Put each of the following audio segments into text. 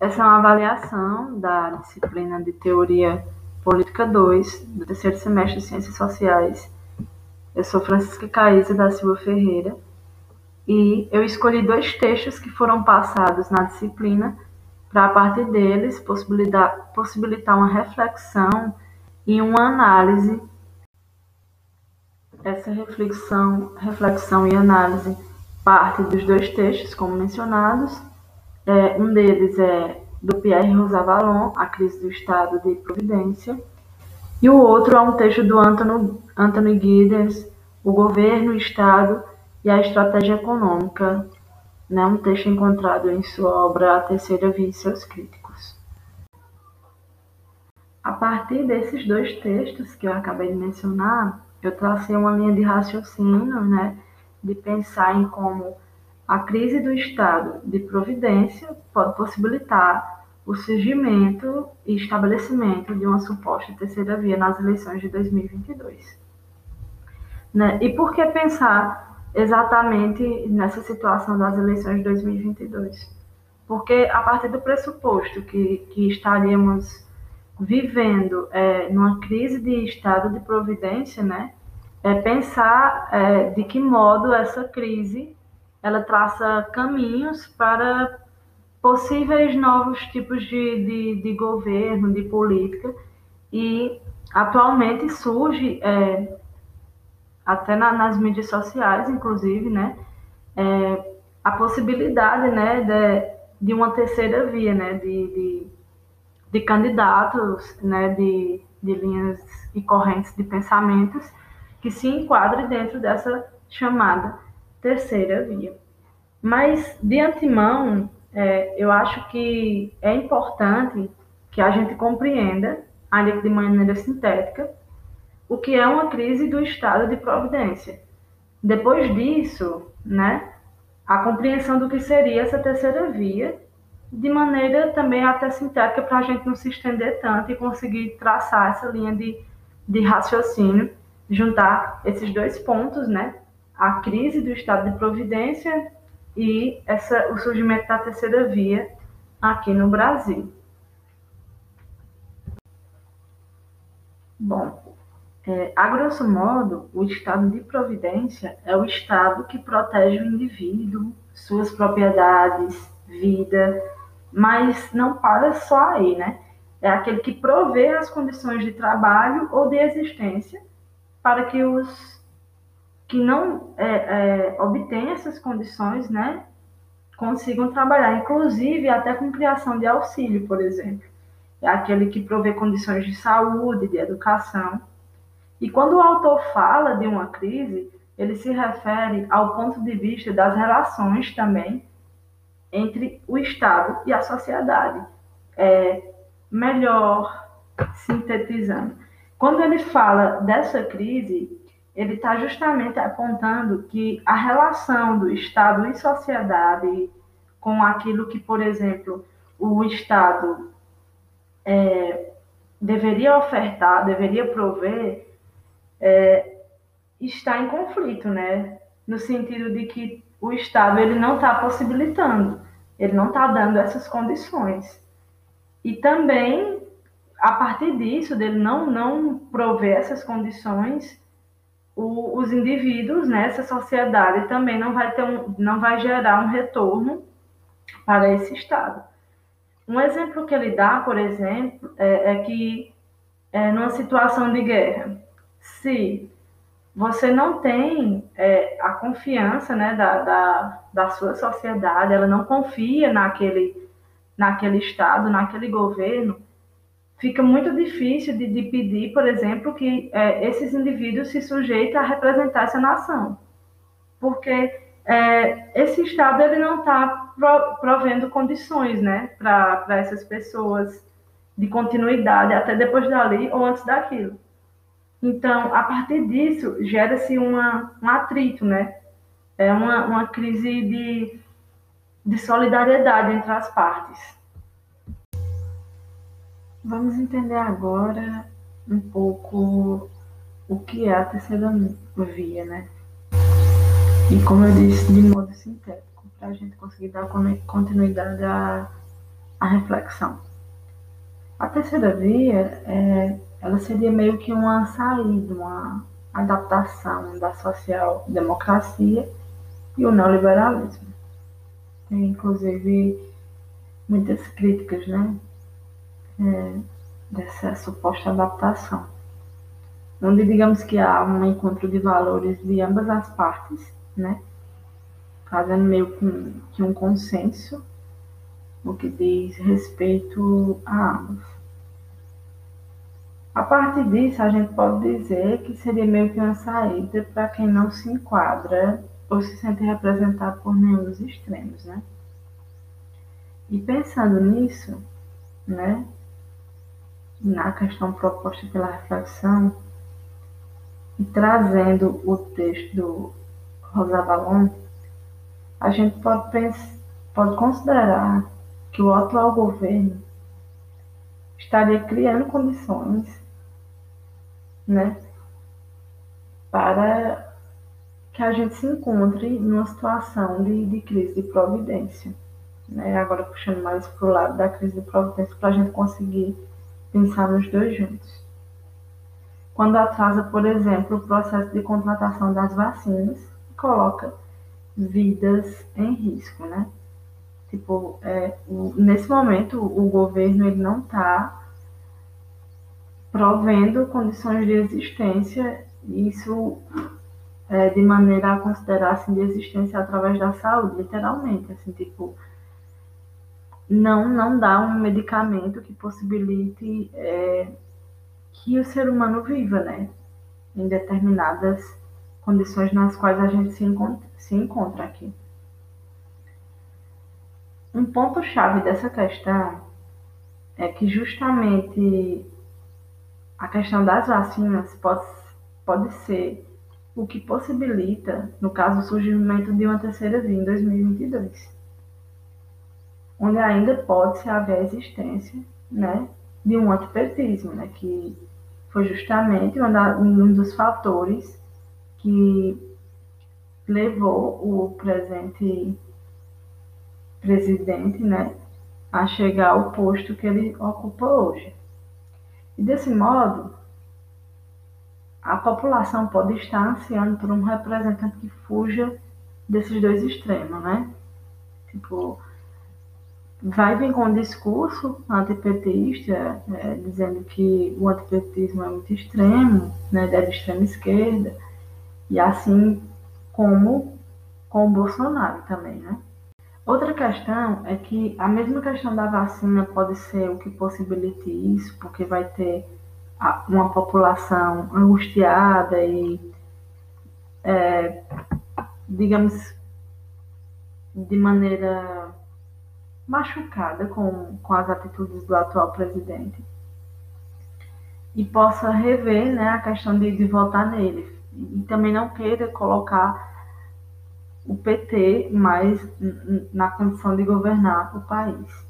essa é uma avaliação da disciplina de Teoria Política 2, do terceiro semestre de Ciências Sociais. Eu sou Francisca Caísa da Silva Ferreira e eu escolhi dois textos que foram passados na disciplina para, a partir deles, possibilitar, possibilitar uma reflexão e uma análise. Essa reflexão, reflexão e análise parte dos dois textos, como mencionados, é, um deles é do Pierre Rosavalon, A Crise do Estado de Providência, e o outro é um texto do Anthony, Anthony Giddens, O Governo, o Estado e a Estratégia Econômica, né, um texto encontrado em sua obra A Terceira Via e seus Críticos. A partir desses dois textos que eu acabei de mencionar, eu tracei uma linha de raciocínio, né, de pensar em como a crise do estado de providência pode possibilitar o surgimento e estabelecimento de uma suposta terceira via nas eleições de 2022. Né? E por que pensar exatamente nessa situação das eleições de 2022? Porque a partir do pressuposto que, que estaríamos vivendo é, numa crise de estado de providência, né, é pensar é, de que modo essa crise ela traça caminhos para possíveis novos tipos de, de, de governo, de política, e atualmente surge, é, até na, nas mídias sociais, inclusive, né, é, a possibilidade né, de, de uma terceira via, né, de, de, de candidatos, né, de, de linhas e correntes de pensamentos que se enquadrem dentro dessa chamada terceira via. Mas, de antemão, é, eu acho que é importante que a gente compreenda, que de maneira sintética, o que é uma crise do estado de providência. Depois disso, né, a compreensão do que seria essa terceira via, de maneira também até sintética, para a gente não se estender tanto e conseguir traçar essa linha de, de raciocínio, juntar esses dois pontos, né, a crise do estado de providência e essa, o surgimento da terceira via aqui no Brasil. Bom, é, a grosso modo, o estado de providência é o estado que protege o indivíduo, suas propriedades, vida, mas não para só aí, né? É aquele que provê as condições de trabalho ou de existência para que os que não é, é, obtêm essas condições, né, consigam trabalhar, inclusive até com criação de auxílio, por exemplo. É aquele que provê condições de saúde, de educação. E quando o autor fala de uma crise, ele se refere ao ponto de vista das relações também entre o Estado e a sociedade. É, melhor sintetizando. Quando ele fala dessa crise, ele está justamente apontando que a relação do Estado e sociedade com aquilo que, por exemplo, o Estado é, deveria ofertar, deveria prover, é, está em conflito, né? No sentido de que o Estado ele não está possibilitando, ele não está dando essas condições. E também, a partir disso, dele não, não prover essas condições, o, os indivíduos nessa sociedade também não vai ter um, não vai gerar um retorno para esse estado. Um exemplo que ele dá, por exemplo, é, é que é, numa situação de guerra, se você não tem é, a confiança né, da, da, da sua sociedade, ela não confia naquele, naquele Estado, naquele governo, fica muito difícil de, de pedir, por exemplo, que é, esses indivíduos se sujeitem a representar essa nação, porque é, esse Estado ele não está pro, provendo condições né, para essas pessoas de continuidade até depois dali ou antes daquilo. Então, a partir disso, gera-se um atrito, né? É uma, uma crise de, de solidariedade entre as partes. Vamos entender agora um pouco o que é a terceira via, né? E como eu disse, de modo sintético, para a gente conseguir dar continuidade à, a reflexão. A terceira via, é, ela seria meio que uma saída, uma adaptação da social-democracia e o neoliberalismo. Tem, inclusive, muitas críticas, né, é, dessa suposta adaptação, onde digamos que há um encontro de valores de ambas as partes, né, fazendo meio que um consenso no que diz respeito a ambos. A partir disso, a gente pode dizer que seria meio que uma saída para quem não se enquadra ou se sente representado por nenhum dos extremos, né? E pensando nisso, né, na questão proposta pela reflexão, e trazendo o texto do Rosa Valon, a gente pode, pensar, pode considerar que o atual governo estaria criando condições né, para que a gente se encontre numa situação de, de crise de providência. Né? Agora puxando mais para o lado da crise de providência para a gente conseguir pensar nos dois juntos. Quando atrasa, por exemplo, o processo de contratação das vacinas, coloca vidas em risco, né? Tipo, é, o, nesse momento o governo ele não está provendo condições de existência, isso é, de maneira a considerar assim, de existência através da saúde, literalmente, assim, tipo, não, não dá um medicamento que possibilite é, que o ser humano viva, né, em determinadas condições nas quais a gente se encontra, se encontra aqui. Um ponto-chave dessa questão é que justamente a questão das vacinas pode, pode ser o que possibilita, no caso, o surgimento de uma terceira via em 2022, onde ainda pode-se haver a existência né, de um antipetismo, né, que foi justamente um dos fatores que levou o presente presidente, né, a chegar ao posto que ele ocupa hoje. E desse modo, a população pode estar ansiando por um representante que fuja desses dois extremos, né? Tipo, vai vir com um discurso antipetista, é, dizendo que o antipetismo é muito extremo, né, é de extrema esquerda, e assim como com o Bolsonaro também, né? Outra questão é que a mesma questão da vacina pode ser o que possibilite isso, porque vai ter uma população angustiada e, é, digamos, de maneira machucada com, com as atitudes do atual presidente e possa rever né, a questão de, de votar nele e também não queira colocar o PT mais na condição de governar o país.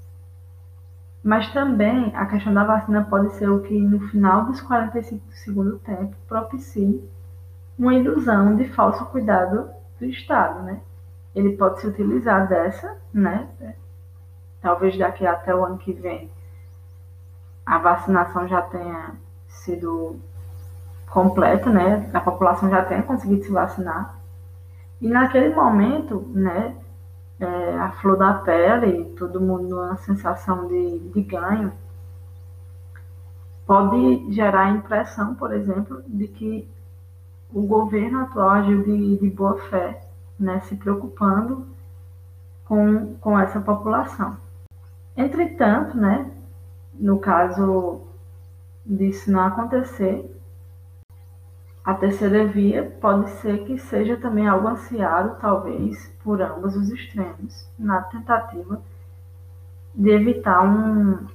Mas também a questão da vacina pode ser o que, no final dos 45 do segundo tempo, propicie uma ilusão de falso cuidado do Estado, né? Ele pode se utilizar dessa, né? Talvez daqui até o ano que vem a vacinação já tenha sido completa, né? A população já tenha conseguido se vacinar. E naquele momento, né, é, a flor da pele, todo mundo uma sensação de, de ganho, pode gerar a impressão, por exemplo, de que o governo atual agiu de, de boa fé, né, se preocupando com, com essa população. Entretanto, né, no caso disso não acontecer, a terceira via pode ser que seja também algo ansiado, talvez, por ambos os extremos, na tentativa de evitar um,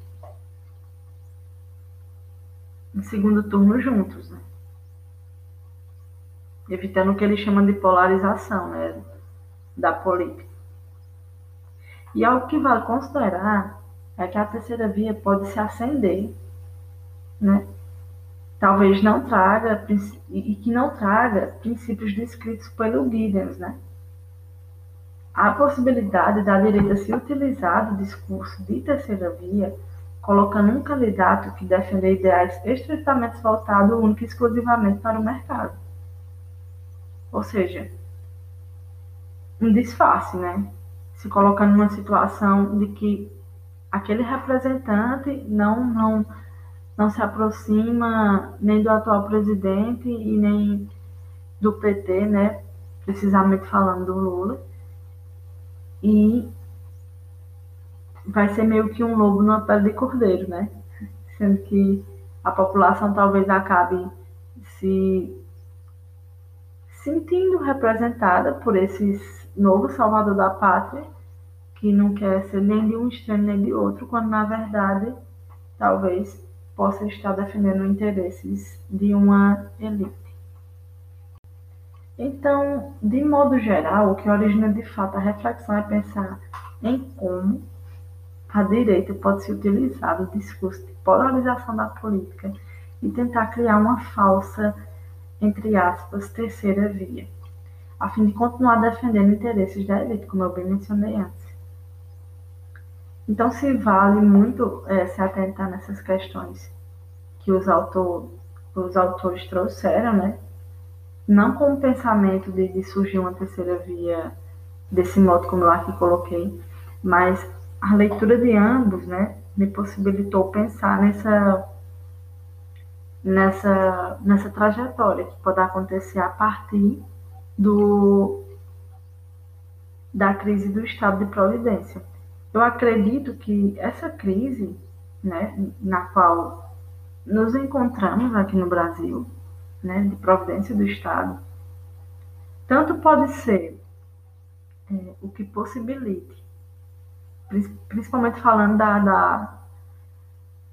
um segundo turno juntos, né? evitando o que eles chamam de polarização né? da política. E algo que vale considerar é que a terceira via pode se acender né? talvez não traga e que não traga princípios descritos pelo Giddens, né? a possibilidade da direita se utilizar do discurso de terceira via, colocando um candidato que defende ideais estritamente voltados única e exclusivamente para o mercado. Ou seja, um disfarce, né? Se colocando numa situação de que aquele representante não, não, não se aproxima nem do atual presidente e nem do PT, né? Precisamente falando do Lula e vai ser meio que um lobo numa pele de cordeiro, né? Sendo que a população talvez acabe se sentindo representada por esses novo salvador da pátria, que não quer ser nem de um extremo nem de outro, quando na verdade talvez possa estar defendendo interesses de uma elite. Então, de modo geral, o que origina de fato a reflexão é pensar em como a direita pode se utilizar do discurso de polarização da política e tentar criar uma falsa, entre aspas, terceira via, a fim de continuar defendendo interesses da elite, como eu bem mencionei antes. Então, se vale muito é, se atentar nessas questões que os, autor, os autores trouxeram, né? não com o pensamento de, de surgir uma terceira via desse modo como eu aqui coloquei, mas a leitura de ambos, né, me possibilitou pensar nessa nessa nessa trajetória que pode acontecer a partir do da crise do estado de providência. Eu acredito que essa crise, né, na qual nos encontramos aqui no Brasil, né, de providência do Estado, tanto pode ser é, o que possibilite, principalmente falando da, da,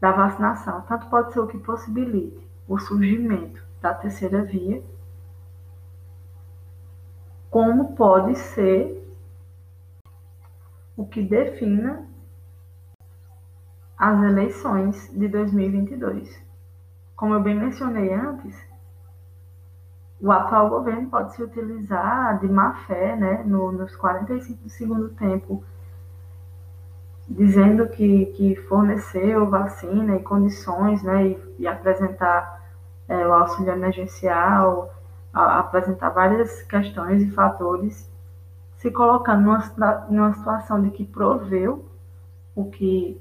da vacinação, tanto pode ser o que possibilite o surgimento da terceira via, como pode ser o que defina as eleições de 2022. Como eu bem mencionei antes, o atual governo pode se utilizar de má fé, né, no, nos 45 do segundo tempo, dizendo que, que forneceu vacina e condições, né, e, e apresentar é, o auxílio emergencial, apresentar várias questões e fatores, se colocando numa, numa situação de que proveu o que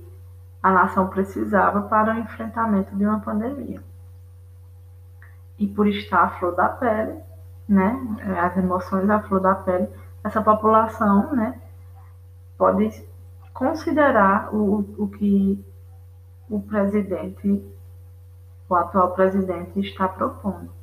a nação precisava para o enfrentamento de uma pandemia e por estar à flor da pele, né, as emoções à flor da pele, essa população, né, pode considerar o, o que o presidente, o atual presidente está propondo.